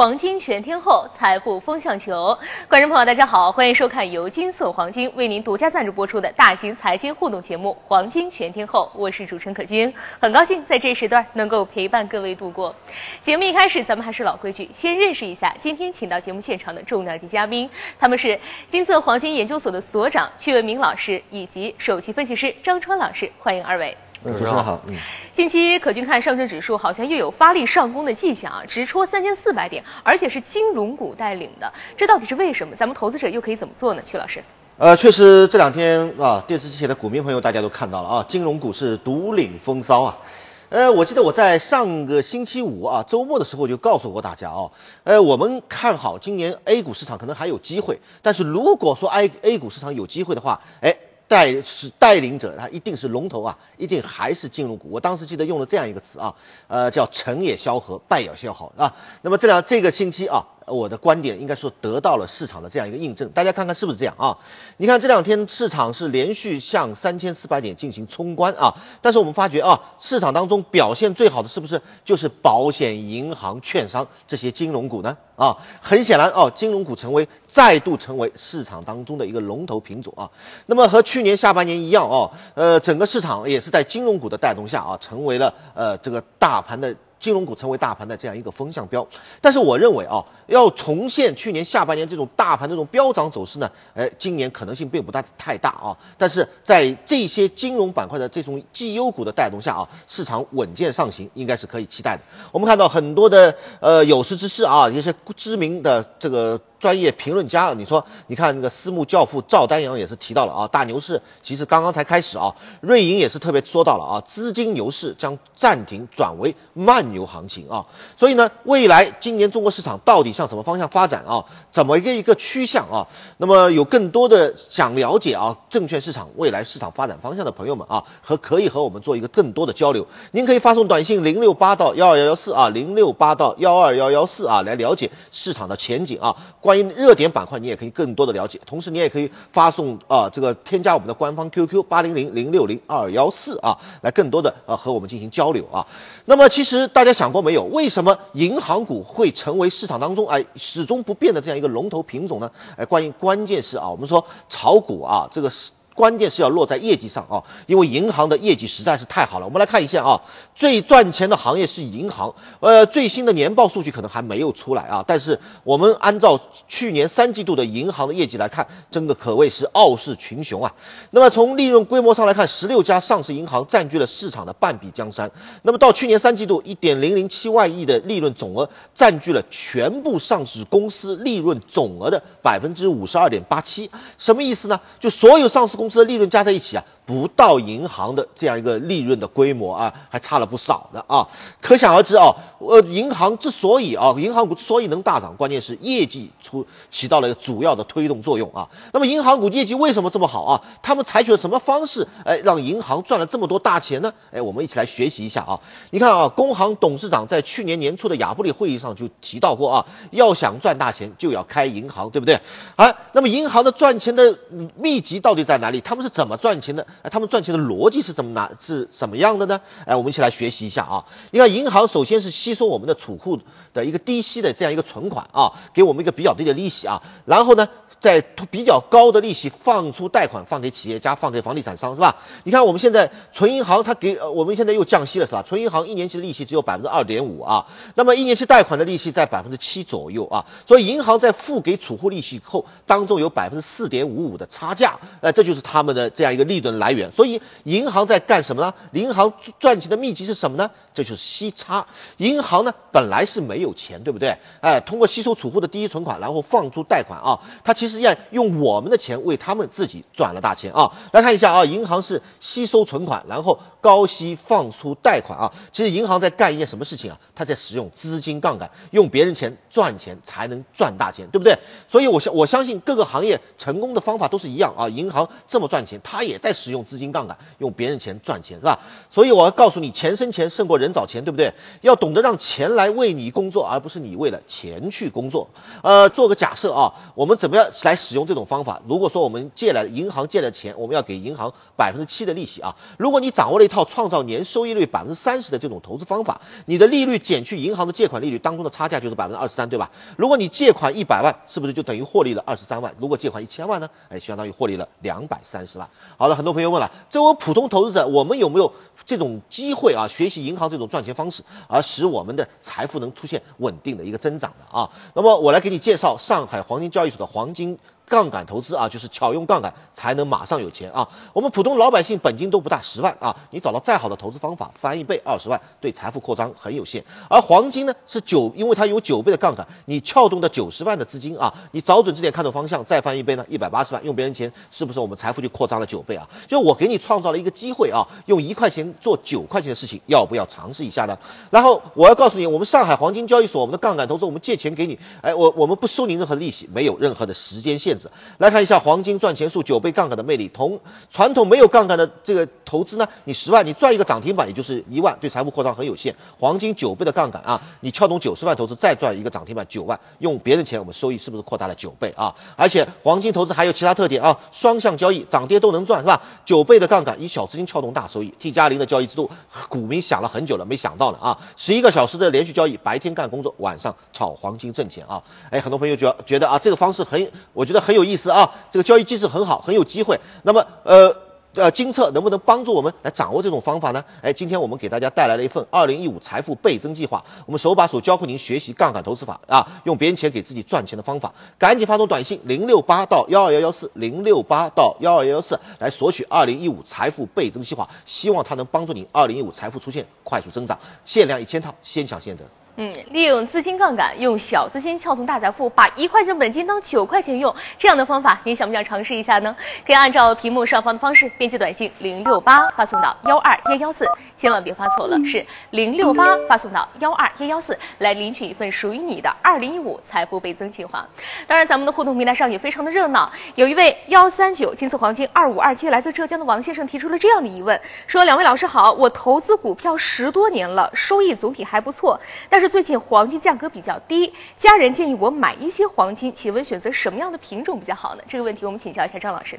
黄金全天候，财富风向球。观众朋友，大家好，欢迎收看由金色黄金为您独家赞助播出的大型财经互动节目《黄金全天候》，我是主持人可君，很高兴在这时段能够陪伴各位度过。节目一开始，咱们还是老规矩，先认识一下今天请到节目现场的重量级嘉宾，他们是金色黄金研究所的所长曲文明老师以及首席分析师张川老师，欢迎二位。主持人好，嗯，近期可君看上证指数好像又有发力上攻的迹象啊，直戳三千四百点，而且是金融股带领的，这到底是为什么？咱们投资者又可以怎么做呢？曲老师，呃，确实这两天啊，电视机前的股民朋友大家都看到了啊，金融股是独领风骚啊，呃，我记得我在上个星期五啊周末的时候就告诉过大家哦，呃，我们看好今年 A 股市场可能还有机会，但是如果说 A A 股市场有机会的话，哎。带是带领者，他一定是龙头啊，一定还是金融股。我当时记得用了这样一个词啊，呃，叫成也萧何，败也萧何啊。那么这两这个星期啊。我的观点应该说得到了市场的这样一个印证，大家看看是不是这样啊？你看这两天市场是连续向三千四百点进行冲关啊，但是我们发觉啊，市场当中表现最好的是不是就是保险、银行、券商这些金融股呢？啊，很显然哦，金融股成为再度成为市场当中的一个龙头品种啊。那么和去年下半年一样哦，呃，整个市场也是在金融股的带动下啊，成为了呃这个大盘的。金融股成为大盘的这样一个风向标，但是我认为啊，要重现去年下半年这种大盘这种飙涨走势呢，哎，今年可能性并不大太大啊。但是在这些金融板块的这种绩优股的带动下啊，市场稳健上行，应该是可以期待的。我们看到很多的呃有识之士啊，一些知名的这个。专业评论家，你说，你看那个私募教父赵丹阳也是提到了啊，大牛市其实刚刚才开始啊。瑞银也是特别说到了啊，资金牛市将暂停转为慢牛行情啊。所以呢，未来今年中国市场到底向什么方向发展啊？怎么一个一个趋向啊？那么有更多的想了解啊，证券市场未来市场发展方向的朋友们啊，和可以和我们做一个更多的交流。您可以发送短信零六八到幺二幺幺四啊，零六八到幺二幺幺四啊，来了解市场的前景啊。关于热点板块，你也可以更多的了解。同时，你也可以发送啊，这个添加我们的官方 QQ 八零零零六零二幺四啊，来更多的啊和我们进行交流啊。那么，其实大家想过没有，为什么银行股会成为市场当中哎始终不变的这样一个龙头品种呢？哎，关于关键是啊，我们说炒股啊，这个是。关键是要落在业绩上啊，因为银行的业绩实在是太好了。我们来看一下啊，最赚钱的行业是银行。呃，最新的年报数据可能还没有出来啊，但是我们按照去年三季度的银行的业绩来看，真的可谓是傲视群雄啊。那么从利润规模上来看，十六家上市银行占据了市场的半壁江山。那么到去年三季度，一点零零七万亿的利润总额占据了全部上市公司利润总额的百分之五十二点八七。什么意思呢？就所有上市公。的利润加在一起啊。不到银行的这样一个利润的规模啊，还差了不少的啊，可想而知啊，呃，银行之所以啊，银行股之所以能大涨，关键是业绩出起到了一个主要的推动作用啊。那么银行股业绩为什么这么好啊？他们采取了什么方式，哎，让银行赚了这么多大钱呢？哎，我们一起来学习一下啊。你看啊，工行董事长在去年年初的亚布力会议上就提到过啊，要想赚大钱就要开银行，对不对？啊，那么银行的赚钱的秘籍到底在哪里？他们是怎么赚钱的？哎，他们赚钱的逻辑是怎么拿是什么样的呢？哎，我们一起来学习一下啊！你看，银行首先是吸收我们的储户的一个低息的这样一个存款啊，给我们一个比较低的利息啊，然后呢。在比较高的利息放出贷款，放给企业家，放给房地产商，是吧？你看我们现在存银行，它给呃，我们现在又降息了，是吧？存银行一年期的利息只有百分之二点五啊，那么一年期贷款的利息在百分之七左右啊，所以银行在付给储户利息后，当中有百分之四点五五的差价，呃，这就是他们的这样一个利润来源。所以银行在干什么呢？银行赚钱的秘籍是什么呢？这就是息差。银行呢本来是没有钱，对不对？哎，通过吸收储户的第一存款，然后放出贷款啊，他其实。要用我们的钱为他们自己赚了大钱啊！来看一下啊，银行是吸收存款，然后高息放出贷款啊。其实银行在干一件什么事情啊？它在使用资金杠杆，用别人钱赚钱才能赚大钱，对不对？所以我相我相信各个行业成功的方法都是一样啊。银行这么赚钱，它也在使用资金杠杆，用别人钱赚钱，是吧？所以我要告诉你，钱生钱胜过人找钱，对不对？要懂得让钱来为你工作，而不是你为了钱去工作。呃，做个假设啊，我们怎么样？来使用这种方法。如果说我们借来银行借的钱，我们要给银行百分之七的利息啊。如果你掌握了套创造年收益率百分之三十的这种投资方法。你的利率减去银行的借款利率当中的差价就是百分之二十三，对吧？如果你借款一百万，是不是就等于获利了二十三万？如果借款一千万呢？哎，相当于获利了两百三十万。好的，很多朋友问了，作为普通投资者，我们有没有这种机会啊？学习银行这种赚钱方式，而使我们的财富能出现稳定的一个增长的啊？那么我来给你介绍上海黄金交易所的黄金。杠杆投资啊，就是巧用杠杆才能马上有钱啊！我们普通老百姓本金都不大，十万啊，你找到再好的投资方法，翻一倍二十万，对财富扩张很有限。而黄金呢是九，因为它有九倍的杠杆，你撬动的九十万的资金啊，你找准支点，看准方向，再翻一倍呢，一百八十万，用别人钱，是不是我们财富就扩张了九倍啊？就我给你创造了一个机会啊，用一块钱做九块钱的事情，要不要尝试一下呢？然后我要告诉你，我们上海黄金交易所，我们的杠杆投资，我们借钱给你，哎，我我们不收你任何利息，没有任何的时间限制。来看一下黄金赚钱术九倍杠杆的魅力。同传统没有杠杆的这个投资呢，你十万你赚一个涨停板也就是一万，对财富扩张很有限。黄金九倍的杠杆啊，你撬动九十万投资再赚一个涨停板九万，用别人钱我们收益是不是扩大了九倍啊？而且黄金投资还有其他特点啊，双向交易涨跌都能赚是吧？九倍的杠杆以小资金撬动大收益。T 加零的交易制度，股民想了很久了，没想到呢啊！十一个小时的连续交易，白天干工作，晚上炒黄金挣钱啊！哎，很多朋友觉觉得啊，这个方式很，我觉得很很有意思。啊，这个交易机制很好，很有机会。那么，呃，呃，金策能不能帮助我们来掌握这种方法呢？哎，今天我们给大家带来了一份二零一五财富倍增计划，我们手把手教会您学习杠杆投资法啊，用别人钱给自己赚钱的方法。赶紧发送短信零六八到幺二幺幺四零六八到幺二幺幺四来索取二零一五财富倍增计划，希望它能帮助您二零一五财富出现快速增长。限量一千套，先抢先得。嗯，利用资金杠杆，用小资金撬动大财富，把一块钱本金当九块钱用，这样的方法，你想不想尝试一下呢？可以按照屏幕上方的方式编辑短信零六八发送到幺二幺幺四，千万别发错了，是零六八发送到幺二幺幺四来领取一份属于你的二零一五财富倍增计划。当然，咱们的互动平台上也非常的热闹，有一位幺三九金色黄金二五二七来自浙江的王先生提出了这样的疑问，说两位老师好，我投资股票十多年了，收益总体还不错，但是。最近黄金价格比较低，家人建议我买一些黄金，请问选择什么样的品种比较好呢？这个问题我们请教一下张老师。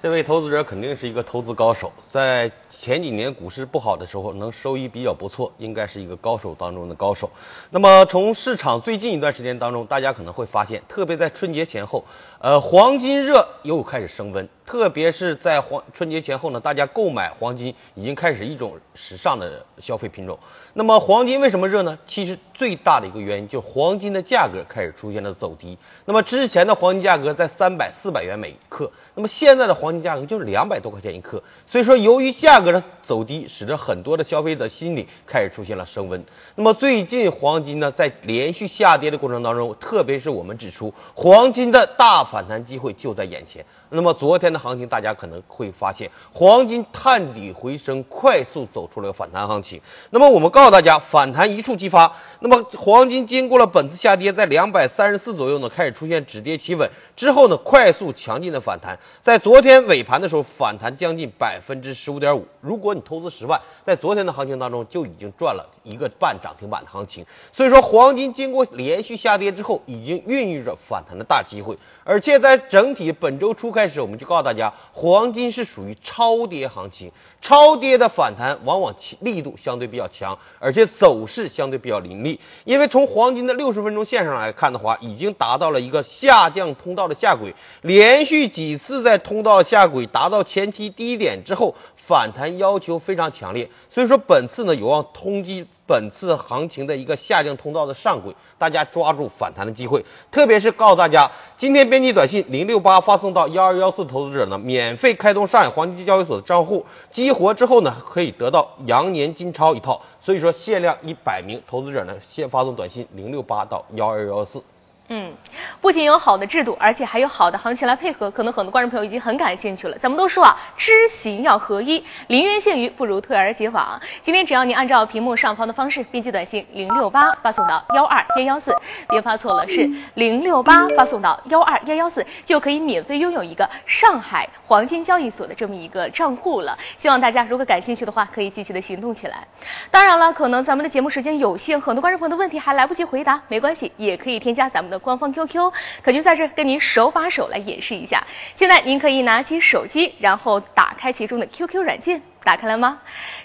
这位投资者肯定是一个投资高手，在前几年股市不好的时候，能收益比较不错，应该是一个高手当中的高手。那么从市场最近一段时间当中，大家可能会发现，特别在春节前后，呃，黄金热又开始升温。特别是在黄春节前后呢，大家购买黄金已经开始一种时尚的消费品种。那么黄金为什么热呢？其实最大的一个原因就是黄金的价格开始出现了走低。那么之前的黄金价格在三百、四百元每克，那么现在的黄金价格就是两百多块钱一克。所以说，由于价格的走低，使得很多的消费者心理开始出现了升温。那么最近黄金呢，在连续下跌的过程当中，特别是我们指出，黄金的大反弹机会就在眼前。那么昨天的行情，大家可能会发现黄金探底回升，快速走出了反弹行情。那么我们告诉大家，反弹一触即发。那么黄金经过了本次下跌，在两百三十四左右呢，开始出现止跌企稳之后呢，快速强劲的反弹。在昨天尾盘的时候，反弹将近百分之十五点五。如果你投资十万，在昨天的行情当中就已经赚了一个半涨停板的行情。所以说，黄金经过连续下跌之后，已经孕育着反弹的大机会。而且在整体本周初开始，我们就告诉大家，黄金是属于超跌行情，超跌的反弹往往力度相对比较强，而且走势相对比较凌厉。因为从黄金的六十分钟线上来看的话，已经达到了一个下降通道的下轨，连续几次在通道下轨达到前期低点之后，反弹要求非常强烈。所以说本次呢有望通击本次行情的一个下降通道的上轨，大家抓住反弹的机会，特别是告诉大家今天边。编辑短信零六八发送到幺二幺四投资者呢，免费开通上海黄金交易所的账户，激活之后呢，可以得到羊年金钞一套。所以说限量一百名投资者呢，先发送短信零六八到幺二幺四。嗯，不仅有好的制度，而且还有好的行情来配合，可能很多观众朋友已经很感兴趣了。咱们都说啊，知行要合一，临渊羡鱼不如退而结网。今天只要您按照屏幕上方的方式编辑短信零六八发送到幺二幺幺四，别发错了，是零六八发送到幺二幺幺四，就可以免费拥有一个上海黄金交易所的这么一个账户了。希望大家如果感兴趣的话，可以积极的行动起来。当然了，可能咱们的节目时间有限，很多观众朋友的问题还来不及回答，没关系，也可以添加咱们的。官方 QQ，可君在这跟您手把手来演示一下。现在您可以拿起手机，然后打开其中的 QQ 软件。打开了吗？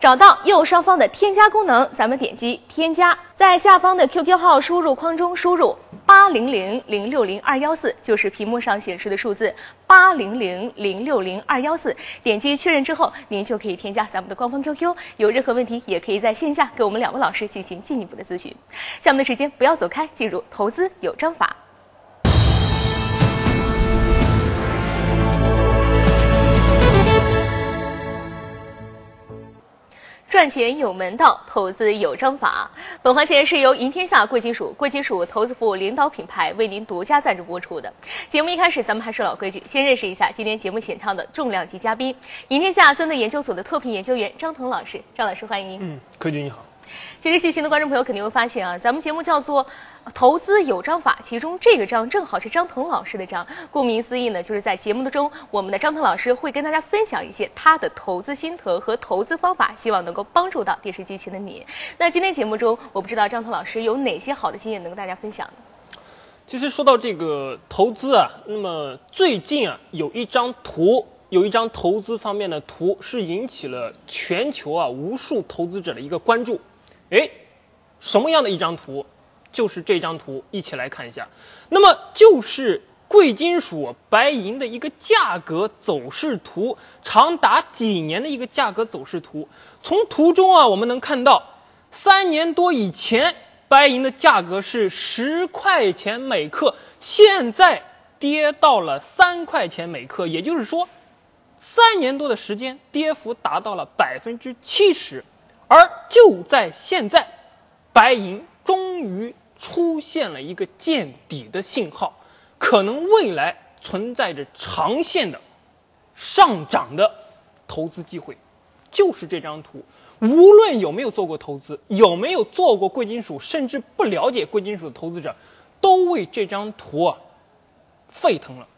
找到右上方的添加功能，咱们点击添加，在下方的 QQ 号输入框中输入八零零零六零二幺四，就是屏幕上显示的数字八零零零六零二幺四。点击确认之后，您就可以添加咱们的官方 QQ，有任何问题也可以在线下给我们两位老师进行进一步的咨询。下面的时间不要走开，进入投资有章法。赚钱有门道，投资有章法。本环节是由银天下贵金属贵金属投资部领导品牌为您独家赞助播出的。节目一开始，咱们还是老规矩，先认识一下今天节目现场的重量级嘉宾——银天下三的研究所的特聘研究员张腾老师。张老师，欢迎您。嗯，科军你好。其实细心的观众朋友肯定会发现啊，咱们节目叫做“投资有章法”，其中这个章正好是张腾老师的章。顾名思义呢，就是在节目的中，我们的张腾老师会跟大家分享一些他的投资心得和投资方法，希望能够帮助到电视机前的你。那今天节目中，我不知道张腾老师有哪些好的经验能跟大家分享呢？其实说到这个投资啊，那么最近啊，有一张图，有一张投资方面的图，是引起了全球啊无数投资者的一个关注。哎，什么样的一张图？就是这张图，一起来看一下。那么就是贵金属白银的一个价格走势图，长达几年的一个价格走势图。从图中啊，我们能看到，三年多以前，白银的价格是十块钱每克，现在跌到了三块钱每克，也就是说，三年多的时间，跌幅达到了百分之七十。而就在现在，白银终于出现了一个见底的信号，可能未来存在着长线的上涨的投资机会。就是这张图，无论有没有做过投资，有没有做过贵金属，甚至不了解贵金属的投资者，都为这张图啊沸腾了，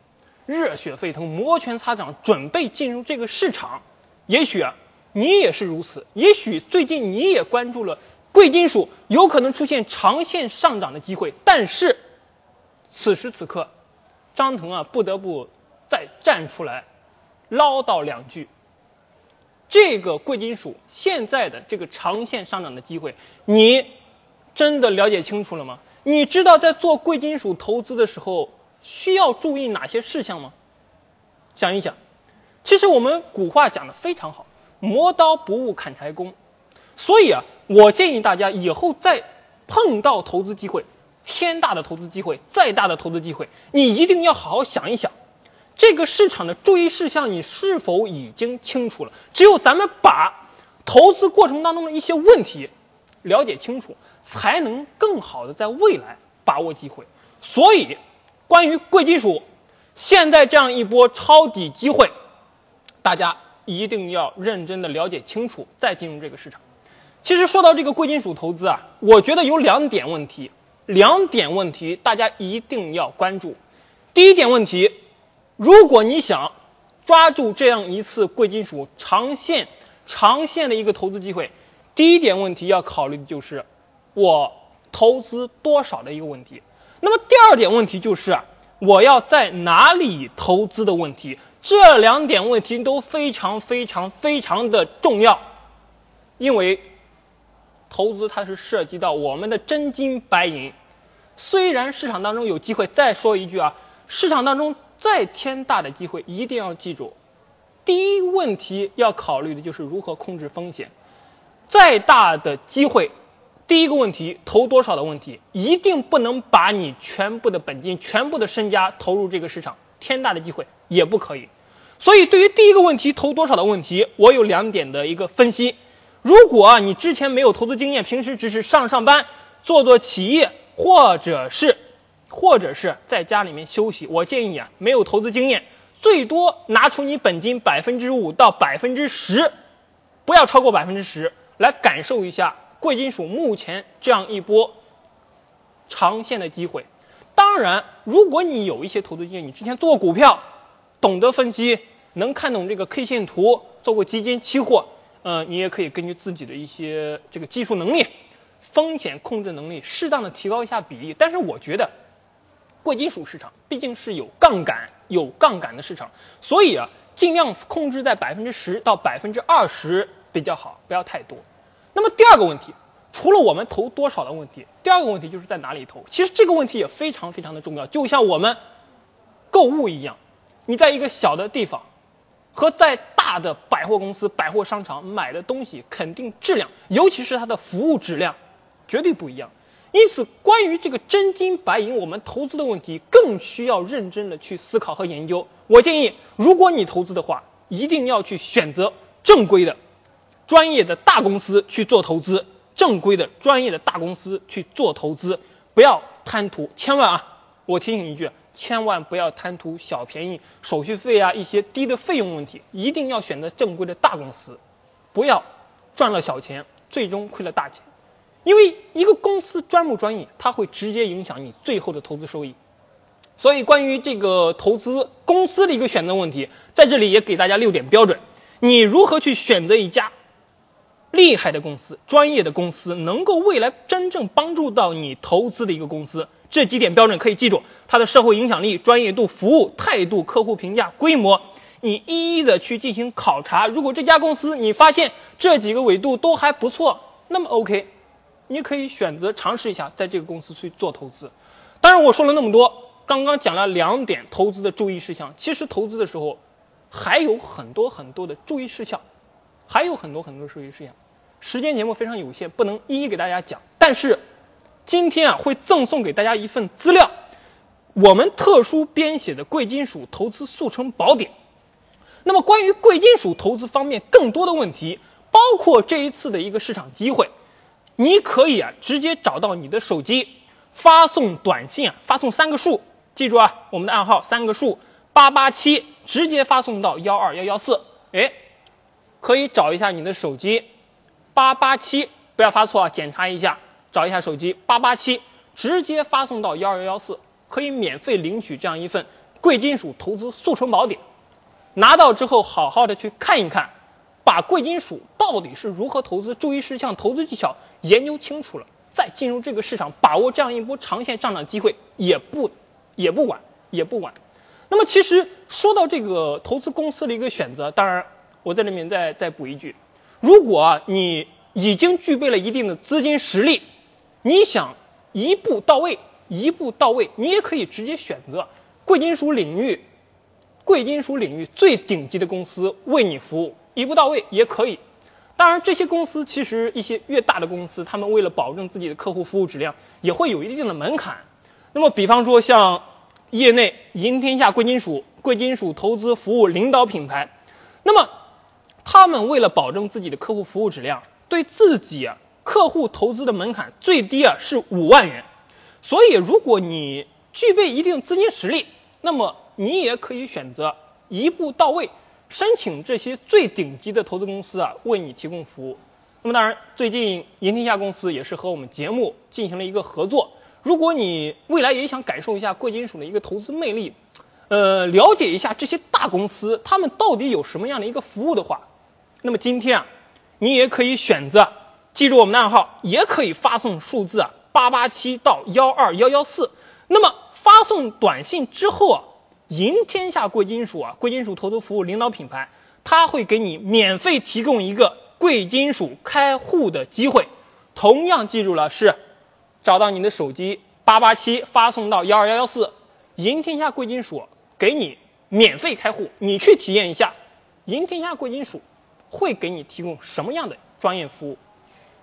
热血沸腾，摩拳擦掌，准备进入这个市场。也许啊。你也是如此，也许最近你也关注了贵金属有可能出现长线上涨的机会，但是此时此刻，张腾啊不得不再站出来唠叨两句。这个贵金属现在的这个长线上涨的机会，你真的了解清楚了吗？你知道在做贵金属投资的时候需要注意哪些事项吗？想一想，其实我们古话讲的非常好。磨刀不误砍柴工，所以啊，我建议大家以后再碰到投资机会，天大的投资机会，再大的投资机会，你一定要好好想一想，这个市场的注意事项你是否已经清楚了？只有咱们把投资过程当中的一些问题了解清楚，才能更好的在未来把握机会。所以，关于贵金属，现在这样一波抄底机会，大家。一定要认真的了解清楚，再进入这个市场。其实说到这个贵金属投资啊，我觉得有两点问题，两点问题大家一定要关注。第一点问题，如果你想抓住这样一次贵金属长线、长线的一个投资机会，第一点问题要考虑的就是我投资多少的一个问题。那么第二点问题就是啊。我要在哪里投资的问题，这两点问题都非常非常非常的重要，因为投资它是涉及到我们的真金白银。虽然市场当中有机会，再说一句啊，市场当中再天大的机会，一定要记住，第一问题要考虑的就是如何控制风险。再大的机会。第一个问题，投多少的问题，一定不能把你全部的本金、全部的身家投入这个市场，天大的机会也不可以。所以，对于第一个问题，投多少的问题，我有两点的一个分析。如果你之前没有投资经验，平时只是上上班、做做企业，或者是，或者是在家里面休息，我建议啊，没有投资经验，最多拿出你本金百分之五到百分之十，不要超过百分之十，来感受一下。贵金属目前这样一波长线的机会，当然，如果你有一些投资经验，你之前做股票，懂得分析，能看懂这个 K 线图，做过基金、期货，呃，你也可以根据自己的一些这个技术能力、风险控制能力，适当的提高一下比例。但是我觉得，贵金属市场毕竟是有杠杆、有杠杆的市场，所以啊，尽量控制在百分之十到百分之二十比较好，不要太多。那么第二个问题，除了我们投多少的问题，第二个问题就是在哪里投。其实这个问题也非常非常的重要，就像我们购物一样，你在一个小的地方和在大的百货公司、百货商场买的东西，肯定质量，尤其是它的服务质量，绝对不一样。因此，关于这个真金白银我们投资的问题，更需要认真的去思考和研究。我建议，如果你投资的话，一定要去选择正规的、专业的大公司去做投资。正规的、专业的大公司去做投资，不要贪图，千万啊！我提醒一句，千万不要贪图小便宜、手续费啊一些低的费用问题，一定要选择正规的大公司，不要赚了小钱，最终亏了大钱。因为一个公司专不专业，它会直接影响你最后的投资收益。所以，关于这个投资公司的一个选择问题，在这里也给大家六点标准：你如何去选择一家厉害的公司、专业的公司，能够未来真正帮助到你投资的一个公司？这几点标准可以记住：它的社会影响力、专业度、服务态度、客户评价、规模，你一一的去进行考察。如果这家公司你发现这几个维度都还不错，那么 OK。你可以选择尝试一下，在这个公司去做投资。当然，我说了那么多，刚刚讲了两点投资的注意事项。其实投资的时候还有很多很多的注意事项，还有很多很多注意事项。时间节目非常有限，不能一一给大家讲。但是今天啊，会赠送给大家一份资料，我们特殊编写的贵金属投资速成宝典。那么关于贵金属投资方面更多的问题，包括这一次的一个市场机会。你可以啊，直接找到你的手机，发送短信啊，发送三个数，记住啊，我们的暗号三个数八八七，直接发送到幺二幺幺四。哎，可以找一下你的手机八八七，不要发错啊，检查一下，找一下手机八八七，直接发送到幺二幺幺四，可以免费领取这样一份贵金属投资速成宝典。拿到之后，好好的去看一看。把贵金属到底是如何投资、注意事项、投资技巧研究清楚了，再进入这个市场，把握这样一波长线上涨机会，也不也不晚，也不晚。那么，其实说到这个投资公司的一个选择，当然我在里面再再补一句：如果你已经具备了一定的资金实力，你想一步到位，一步到位，你也可以直接选择贵金属领域、贵金属领域最顶级的公司为你服务。一步到位也可以，当然这些公司其实一些越大的公司，他们为了保证自己的客户服务质量，也会有一定的门槛。那么比方说像业内银天下贵金属、贵金属投资服务领导品牌，那么他们为了保证自己的客户服务质量，对自己客户投资的门槛最低啊是五万元。所以如果你具备一定资金实力，那么你也可以选择一步到位。申请这些最顶级的投资公司啊，为你提供服务。那么当然，最近银天下公司也是和我们节目进行了一个合作。如果你未来也想感受一下贵金属的一个投资魅力，呃，了解一下这些大公司他们到底有什么样的一个服务的话，那么今天啊，你也可以选择记住我们的暗号，也可以发送数字啊八八七到幺二幺幺四。那么发送短信之后啊。银天下贵金属啊，贵金属投资服务领导品牌，它会给你免费提供一个贵金属开户的机会。同样记住了是，找到你的手机八八七发送到幺二幺幺四，银天下贵金属给你免费开户，你去体验一下，银天下贵金属会给你提供什么样的专业服务。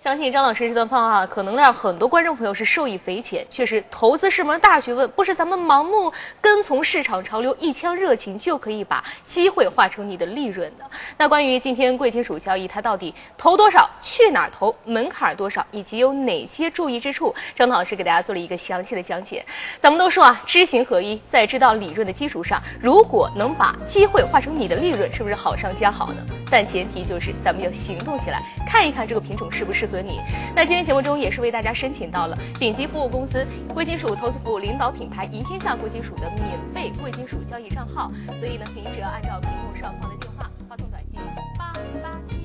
相信张老师这段话啊可能让很多观众朋友是受益匪浅。确实，投资是门大学问，不是咱们盲目跟从市场潮流、一腔热情就可以把机会化成你的利润的。那关于今天贵金属交易，它到底投多少、去哪儿投、门槛多少，以及有哪些注意之处，张老师给大家做了一个详细的讲解。咱们都说啊，知行合一，在知道理论的基础上，如果能把机会化成你的利润，是不是好上加好呢？但前提就是咱们要行动起来，看一看这个品种适不适合。和你，那今天节目中也是为大家申请到了顶级服务公司贵金属投资部领导品牌银天下贵金属的免费贵金属交易账号，所以呢，您只要按照屏幕上方的电话发送短信八八。